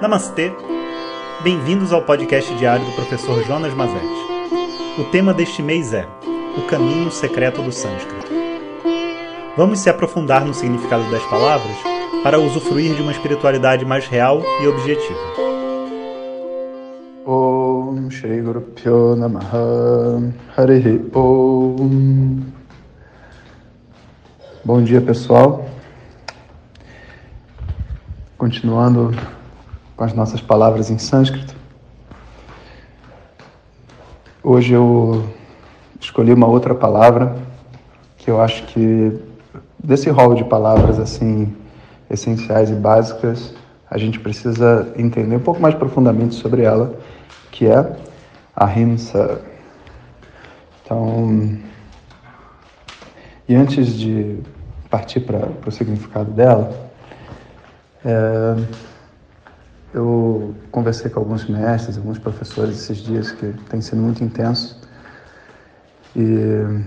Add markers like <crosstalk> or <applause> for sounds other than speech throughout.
Namastê! Bem-vindos ao podcast diário do professor Jonas Mazetti. O tema deste mês é O Caminho Secreto do Sânscrito. Vamos se aprofundar no significado das palavras para usufruir de uma espiritualidade mais real e objetiva. Om Shri Guru Pyo Namaha Harihi Om Bom dia pessoal Continuando com as nossas palavras em sânscrito. Hoje eu escolhi uma outra palavra que eu acho que desse rol de palavras assim essenciais e básicas, a gente precisa entender um pouco mais profundamente sobre ela, que é a rimsa. Então, e antes de partir para o significado dela, é, eu conversei com alguns mestres, alguns professores esses dias que tem sido muito intenso. E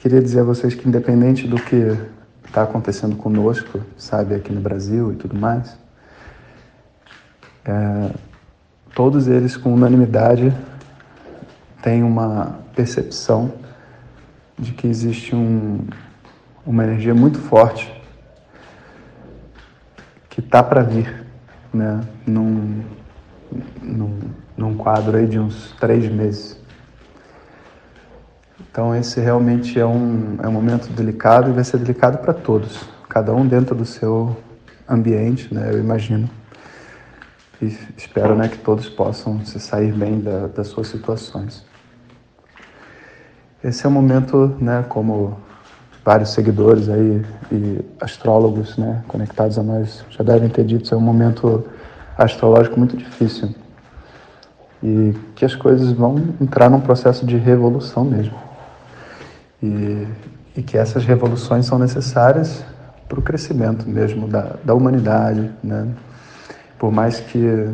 queria dizer a vocês que independente do que está acontecendo conosco, sabe, aqui no Brasil e tudo mais, é, todos eles com unanimidade têm uma percepção de que existe um, uma energia muito forte que tá para vir, né? Num, num, num quadro aí de uns três meses. Então esse realmente é um, é um momento delicado e vai ser delicado para todos, cada um dentro do seu ambiente, né? Eu imagino. E espero né, que todos possam se sair bem da, das suas situações. Esse é um momento, né, como vários seguidores aí e astrólogos né, conectados a nós já devem ter dito, é um momento astrológico muito difícil e que as coisas vão entrar num processo de revolução mesmo. E, e que essas revoluções são necessárias para o crescimento mesmo da, da humanidade, né? Por mais que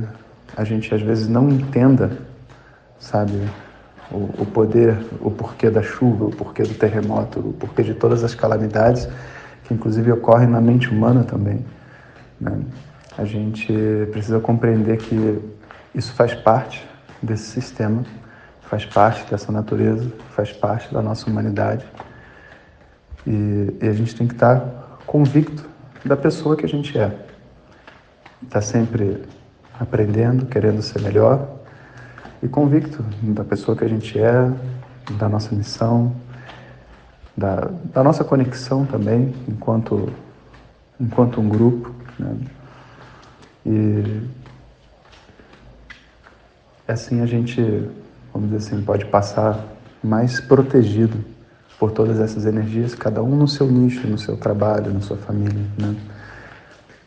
a gente às vezes não entenda, sabe, o, o poder, o porquê da chuva, o porquê do terremoto, o porquê de todas as calamidades que inclusive ocorrem na mente humana também. Né? A gente precisa compreender que isso faz parte desse sistema, faz parte dessa natureza, faz parte da nossa humanidade. E, e a gente tem que estar convicto da pessoa que a gente é. Está sempre aprendendo, querendo ser melhor, e convicto da pessoa que a gente é, da nossa missão, da, da nossa conexão também, enquanto, enquanto um grupo. Né? E assim a gente, vamos dizer assim, pode passar mais protegido por todas essas energias, cada um no seu nicho, no seu trabalho, na sua família. Né?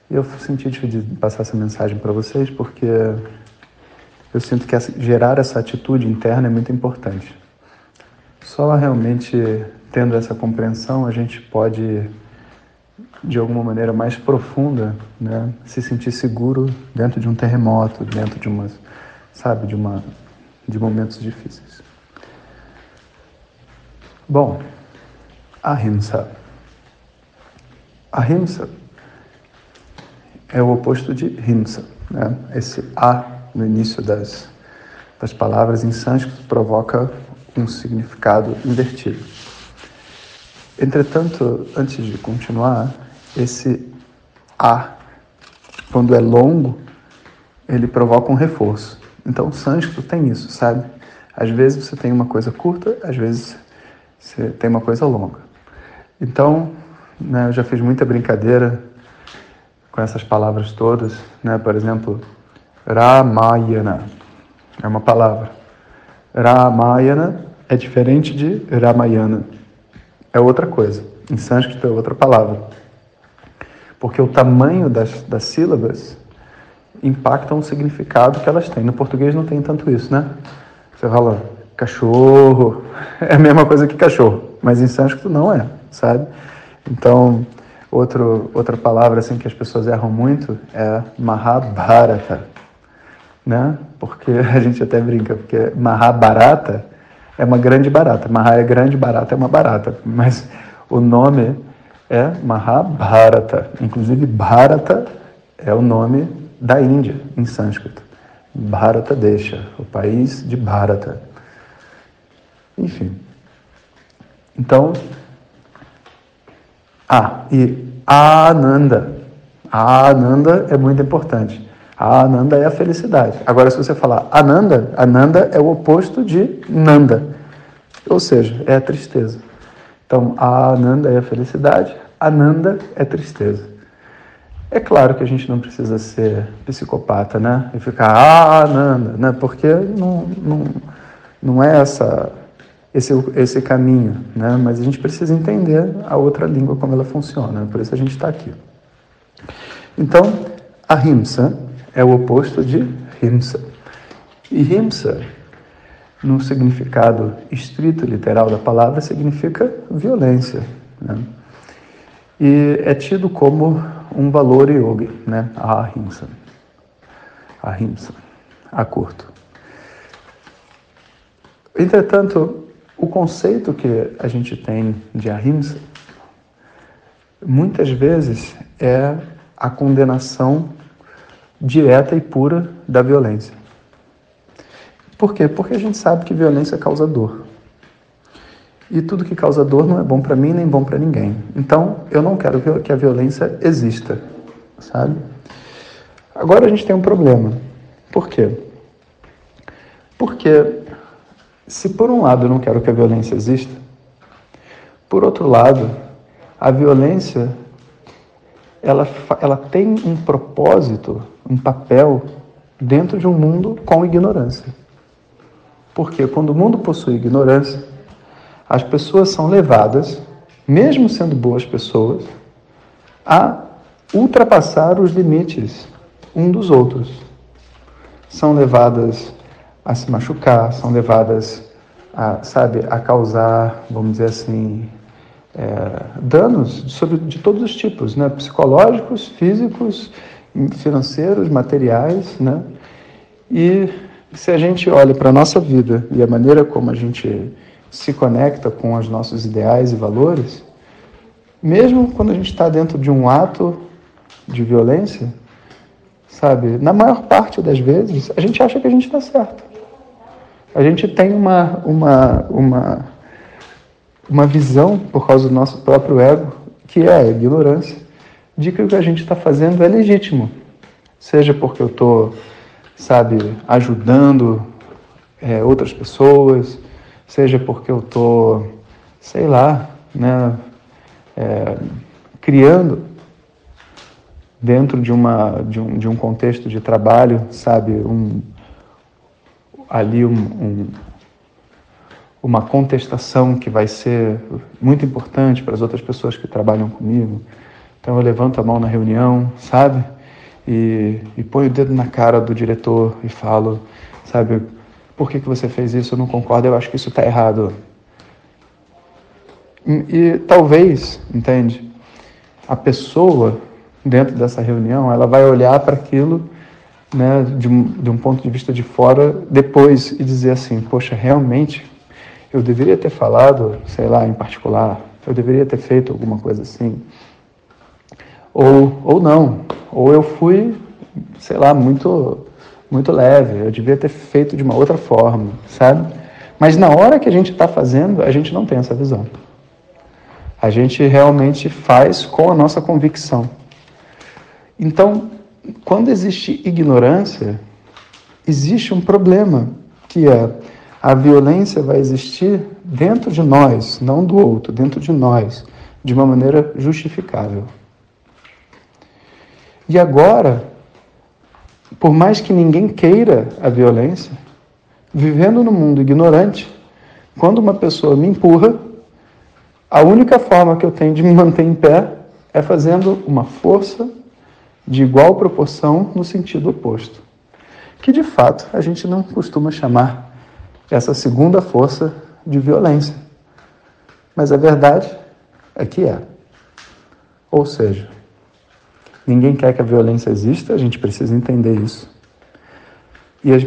E eu senti de passar essa mensagem para vocês porque eu sinto que gerar essa atitude interna é muito importante. Só realmente tendo essa compreensão a gente pode, de alguma maneira mais profunda, né, se sentir seguro dentro de um terremoto, dentro de uma, sabe, de uma, de momentos difíceis. Bom, ahimsa. Ahimsa é o oposto de himsa, né? Esse a no início das, das palavras em sânscrito provoca um significado invertido. Entretanto, antes de continuar, esse A, quando é longo, ele provoca um reforço. Então, o sânscrito tem isso, sabe? Às vezes você tem uma coisa curta, às vezes você tem uma coisa longa. Então, né, eu já fiz muita brincadeira com essas palavras todas, né? Por exemplo, Ramayana. É uma palavra. Ramayana é diferente de Ramayana. É outra coisa. Em sânscrito é outra palavra. Porque o tamanho das, das sílabas impacta o significado que elas têm. No português não tem tanto isso, né? Você fala cachorro, <laughs> é a mesma coisa que cachorro, mas em sânscrito não é, sabe? Então, outro, outra palavra assim que as pessoas erram muito é Mahabharata né? Porque <laughs> a gente até brinca, porque Mahabharata é uma grande barata. Maha é grande, barata é uma barata. Mas o nome é Mahabharata. Inclusive, Bharata é o nome da Índia em sânscrito. Bharata Desha, o país de Bharata. Enfim. Então, ah, e Ananda. Ananda é muito importante. Ananda é a felicidade. Agora, se você falar Ananda, Ananda é o oposto de Nanda, ou seja, é a tristeza. Então, Ananda é a felicidade, Ananda é tristeza. É claro que a gente não precisa ser psicopata, né? E ficar ah, Ananda, né? Porque não, não, não é essa esse, esse caminho, né? mas a gente precisa entender a outra língua, como ela funciona, por isso a gente está aqui. Então, a rimsa é o oposto de rimsa. E rimsa, no significado estrito literal da palavra, significa violência. Né? E é tido como um valor yogi, né? a rimsa. A rimsa, a curto. Entretanto, o conceito que a gente tem de ahimsa muitas vezes é a condenação direta e pura da violência. Por quê? Porque a gente sabe que violência causa dor. E tudo que causa dor não é bom para mim nem bom para ninguém. Então, eu não quero que a violência exista, sabe? Agora a gente tem um problema. Por quê? Porque se por um lado eu não quero que a violência exista, por outro lado, a violência ela, ela tem um propósito, um papel dentro de um mundo com ignorância. Porque quando o mundo possui ignorância, as pessoas são levadas, mesmo sendo boas pessoas, a ultrapassar os limites um dos outros. São levadas a se machucar, são levadas a, sabe, a causar, vamos dizer assim, é, danos sobre, de todos os tipos, né? psicológicos, físicos, financeiros, materiais, né? E se a gente olha para a nossa vida e a maneira como a gente se conecta com os nossos ideais e valores, mesmo quando a gente está dentro de um ato de violência, sabe, na maior parte das vezes, a gente acha que a gente está certo. A gente tem uma, uma, uma, uma visão, por causa do nosso próprio ego, que é a ignorância, de que o que a gente está fazendo é legítimo. Seja porque eu estou, sabe, ajudando é, outras pessoas, seja porque eu estou, sei lá, né, é, criando dentro de, uma, de, um, de um contexto de trabalho, sabe, um, ali um, um, uma contestação que vai ser muito importante para as outras pessoas que trabalham comigo. Então eu levanto a mão na reunião, sabe? E, e ponho o dedo na cara do diretor e falo, sabe, por que, que você fez isso? Eu não concordo, eu acho que isso está errado. E, e talvez, entende? A pessoa dentro dessa reunião, ela vai olhar para aquilo né, de, de um ponto de vista de fora depois e dizer assim, poxa, realmente eu deveria ter falado, sei lá, em particular, eu deveria ter feito alguma coisa assim. Ou, ou não, ou eu fui, sei lá, muito, muito leve, eu devia ter feito de uma outra forma, sabe? Mas na hora que a gente está fazendo, a gente não tem essa visão. A gente realmente faz com a nossa convicção. Então, quando existe ignorância, existe um problema, que é a violência vai existir dentro de nós, não do outro, dentro de nós, de uma maneira justificável. E agora, por mais que ninguém queira a violência, vivendo no mundo ignorante, quando uma pessoa me empurra, a única forma que eu tenho de me manter em pé é fazendo uma força de igual proporção no sentido oposto. Que de fato a gente não costuma chamar essa segunda força de violência. Mas a verdade é que é. Ou seja, ninguém quer que a violência exista, a gente precisa entender isso.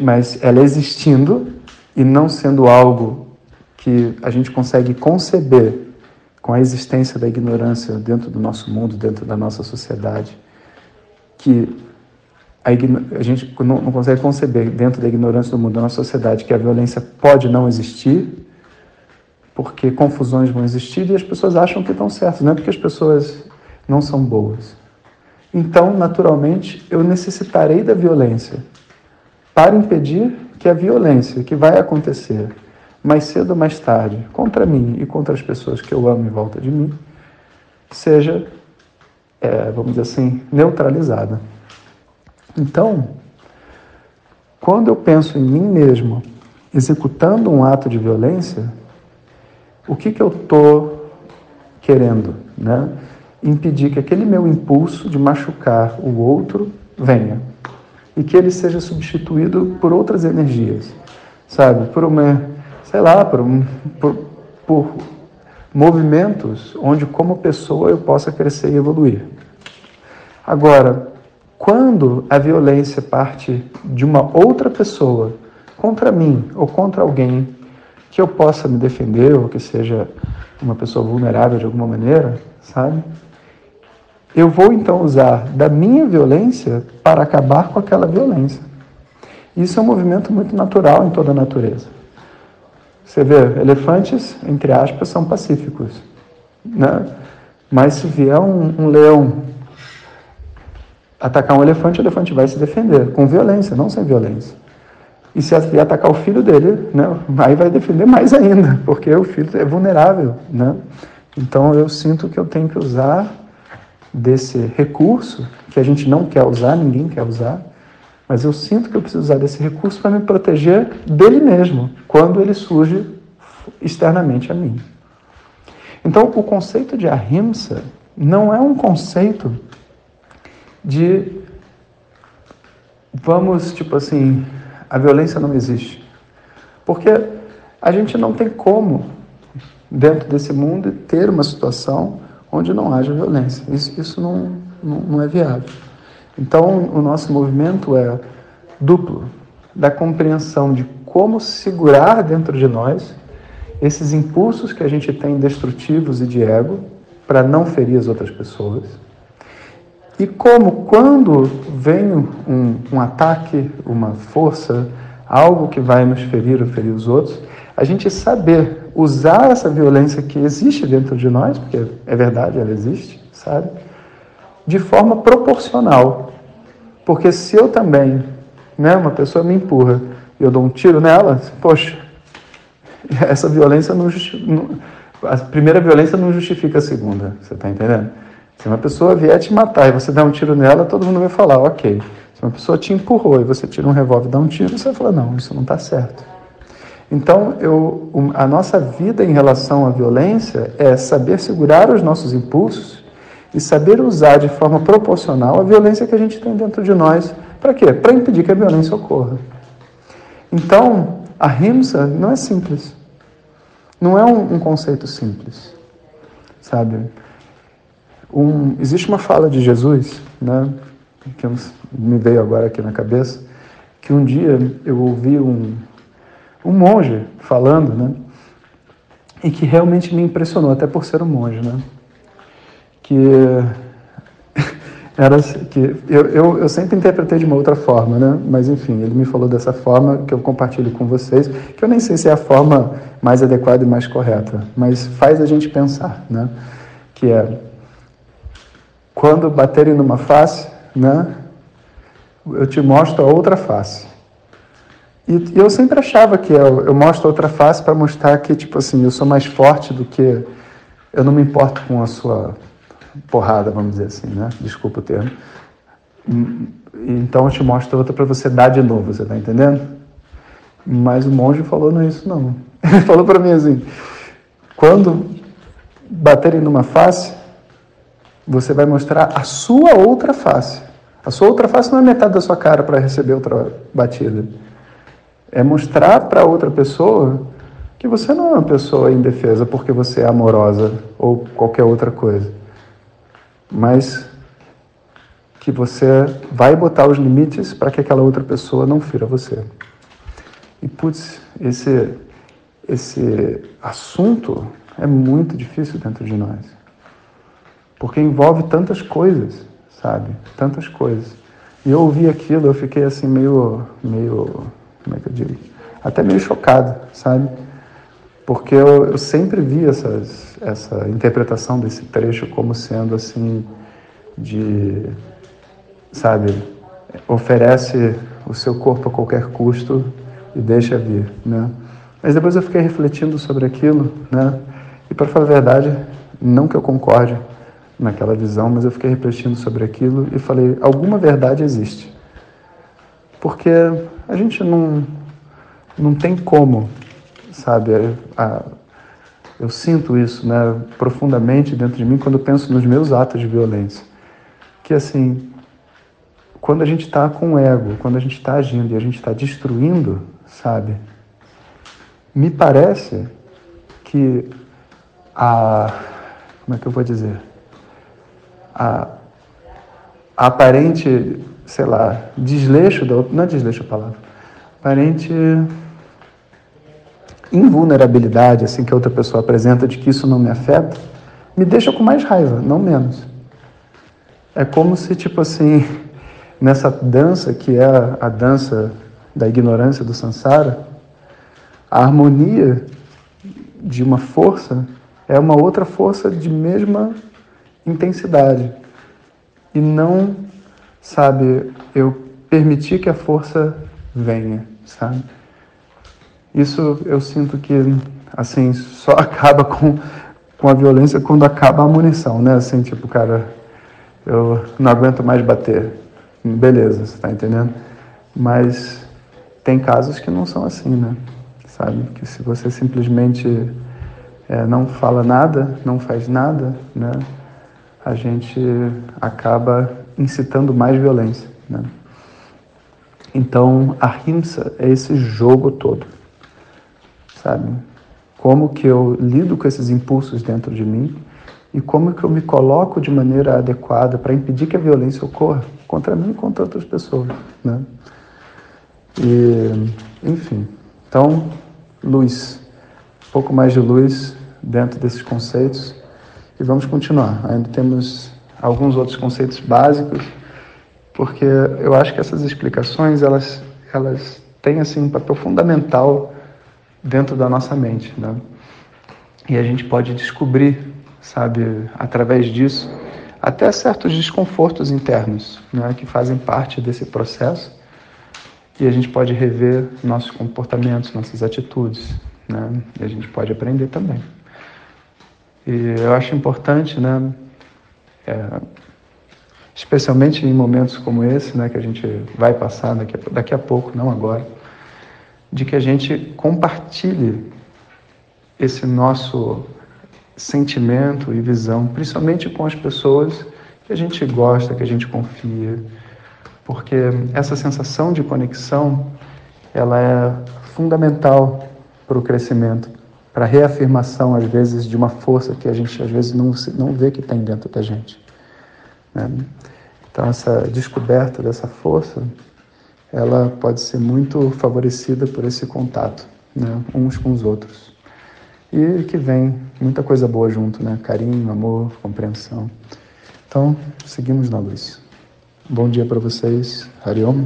Mas ela existindo e não sendo algo que a gente consegue conceber com a existência da ignorância dentro do nosso mundo, dentro da nossa sociedade, que a, a gente não, não, consegue conceber dentro da ignorância do mundo, da nossa sociedade, que a violência pode não existir, porque confusões vão existir e as pessoas acham que estão certas, não é porque as pessoas não são boas. Então, naturalmente, eu necessitarei da violência para impedir que a violência que vai acontecer mais cedo ou mais tarde contra mim e contra as pessoas que eu amo em volta de mim seja, é, vamos dizer assim, neutralizada. Então, quando eu penso em mim mesmo executando um ato de violência, o que, que eu estou querendo? Né? Impedir que aquele meu impulso de machucar o outro venha e que ele seja substituído por outras energias, sabe? Por uma, sei lá, por, um, por, por movimentos onde, como pessoa, eu possa crescer e evoluir. Agora, quando a violência parte de uma outra pessoa contra mim ou contra alguém que eu possa me defender ou que seja uma pessoa vulnerável de alguma maneira, sabe? Eu vou então usar da minha violência para acabar com aquela violência. Isso é um movimento muito natural em toda a natureza. Você vê, elefantes, entre aspas, são pacíficos. Né? Mas se vier um, um leão atacar um elefante, o elefante vai se defender com violência, não sem violência. E se atacar o filho dele, né, aí vai defender mais ainda, porque o filho é vulnerável, né? Então eu sinto que eu tenho que usar desse recurso que a gente não quer usar, ninguém quer usar, mas eu sinto que eu preciso usar desse recurso para me proteger dele mesmo, quando ele surge externamente a mim. Então, o conceito de ahimsa não é um conceito de vamos, tipo assim, a violência não existe. Porque a gente não tem como, dentro desse mundo, ter uma situação onde não haja violência. Isso, isso não, não, não é viável. Então, o nosso movimento é duplo da compreensão de como segurar dentro de nós esses impulsos que a gente tem destrutivos e de ego para não ferir as outras pessoas e como, quando vem um, um ataque, uma força, algo que vai nos ferir ou ferir os outros, a gente saber usar essa violência que existe dentro de nós, porque é verdade, ela existe, sabe? De forma proporcional. Porque se eu também, né, uma pessoa me empurra e eu dou um tiro nela, poxa, <laughs> essa violência não, não a primeira violência não justifica a segunda, você está entendendo? Se uma pessoa vier te matar e você dá um tiro nela, todo mundo vai falar, ok. Se uma pessoa te empurrou e você tira um revólver e dá um tiro, você vai falar, não, isso não está certo. Então, eu, a nossa vida em relação à violência é saber segurar os nossos impulsos e saber usar de forma proporcional a violência que a gente tem dentro de nós. Para quê? Para impedir que a violência ocorra. Então, a rimsa não é simples. Não é um, um conceito simples, sabe? Um, existe uma fala de Jesus, né, que me veio agora aqui na cabeça, que um dia eu ouvi um, um monge falando, né, e que realmente me impressionou, até por ser um monge, né, que <laughs> era que eu, eu, eu sempre interpretei de uma outra forma, né, mas enfim, ele me falou dessa forma que eu compartilho com vocês, que eu nem sei se é a forma mais adequada e mais correta, mas faz a gente pensar, né, que é quando baterem numa face, né, eu te mostro a outra face. E, eu sempre achava que eu, eu mostro outra face para mostrar que, tipo assim, eu sou mais forte do que. Eu não me importo com a sua porrada, vamos dizer assim, né? Desculpa o termo. Então eu te mostro outra para você dar de novo, você está entendendo? Mas o monge falou não isso não. <laughs> Ele falou para mim assim: quando baterem numa face, você vai mostrar a sua outra face. A sua outra face não é metade da sua cara para receber outra batida. É mostrar para outra pessoa que você não é uma pessoa indefesa porque você é amorosa ou qualquer outra coisa. Mas que você vai botar os limites para que aquela outra pessoa não fira você. E putz, esse esse assunto é muito difícil dentro de nós porque envolve tantas coisas, sabe? Tantas coisas. E eu ouvi aquilo, eu fiquei assim meio, meio, como é que eu digo? Até meio chocado, sabe? Porque eu, eu sempre vi essas, essa interpretação desse trecho como sendo assim de, sabe, oferece o seu corpo a qualquer custo e deixa vir, né? Mas depois eu fiquei refletindo sobre aquilo, né? E para falar a verdade, não que eu concorde naquela visão, mas eu fiquei refletindo sobre aquilo e falei: alguma verdade existe. Porque a gente não, não tem como, sabe? A, eu sinto isso né, profundamente dentro de mim quando penso nos meus atos de violência. Que assim, quando a gente está com o ego, quando a gente está agindo e a gente está destruindo, sabe? Me parece que a. Como é que eu vou dizer? A, a aparente, sei lá, desleixo da Não é desleixo a palavra. Aparente invulnerabilidade assim que a outra pessoa apresenta de que isso não me afeta, me deixa com mais raiva, não menos. É como se, tipo assim, nessa dança que é a dança da ignorância do samsara, a harmonia de uma força é uma outra força de mesma intensidade. E não, sabe, eu permitir que a força venha, sabe? Isso eu sinto que, assim, só <laughs> acaba com, com a violência quando acaba a munição, né? Assim, tipo, cara, eu não aguento mais bater. Beleza, você tá entendendo? Mas tem casos que não são assim, né? Sabe? Que se você simplesmente é, não fala nada, não faz nada, né? A gente acaba incitando mais violência, né? Então, a rimsa é esse jogo todo, sabe? Como que eu lido com esses impulsos dentro de mim e como que eu me coloco de maneira adequada para impedir que a violência ocorra contra mim e contra outras pessoas, né? E, enfim, então, luz, um pouco mais de luz dentro desses conceitos e vamos continuar. Ainda temos alguns outros conceitos básicos, porque eu acho que essas explicações elas elas têm assim um papel fundamental dentro da nossa mente, né? E a gente pode descobrir, sabe, através disso, até certos desconfortos internos, né, que fazem parte desse processo e a gente pode rever nossos comportamentos, nossas atitudes, né? E a gente pode aprender também. E eu acho importante, né? É, especialmente em momentos como esse, né, que a gente vai passar daqui a, daqui a pouco, não agora, de que a gente compartilhe esse nosso sentimento e visão, principalmente com as pessoas que a gente gosta, que a gente confia, porque essa sensação de conexão ela é fundamental para o crescimento, para reafirmação às vezes de uma força que a gente às vezes não não vê que tem dentro da gente. Né? Então essa descoberta dessa força, ela pode ser muito favorecida por esse contato, né? uns com os outros. E que vem muita coisa boa junto, né? Carinho, amor, compreensão. Então, seguimos na luz. Bom dia para vocês. Hariom.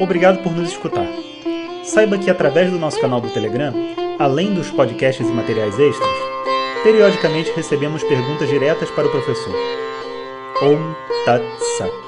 Obrigado por nos escutar. Saiba que através do nosso canal do Telegram, além dos podcasts e materiais extras, periodicamente recebemos perguntas diretas para o professor. Om Tat Sat.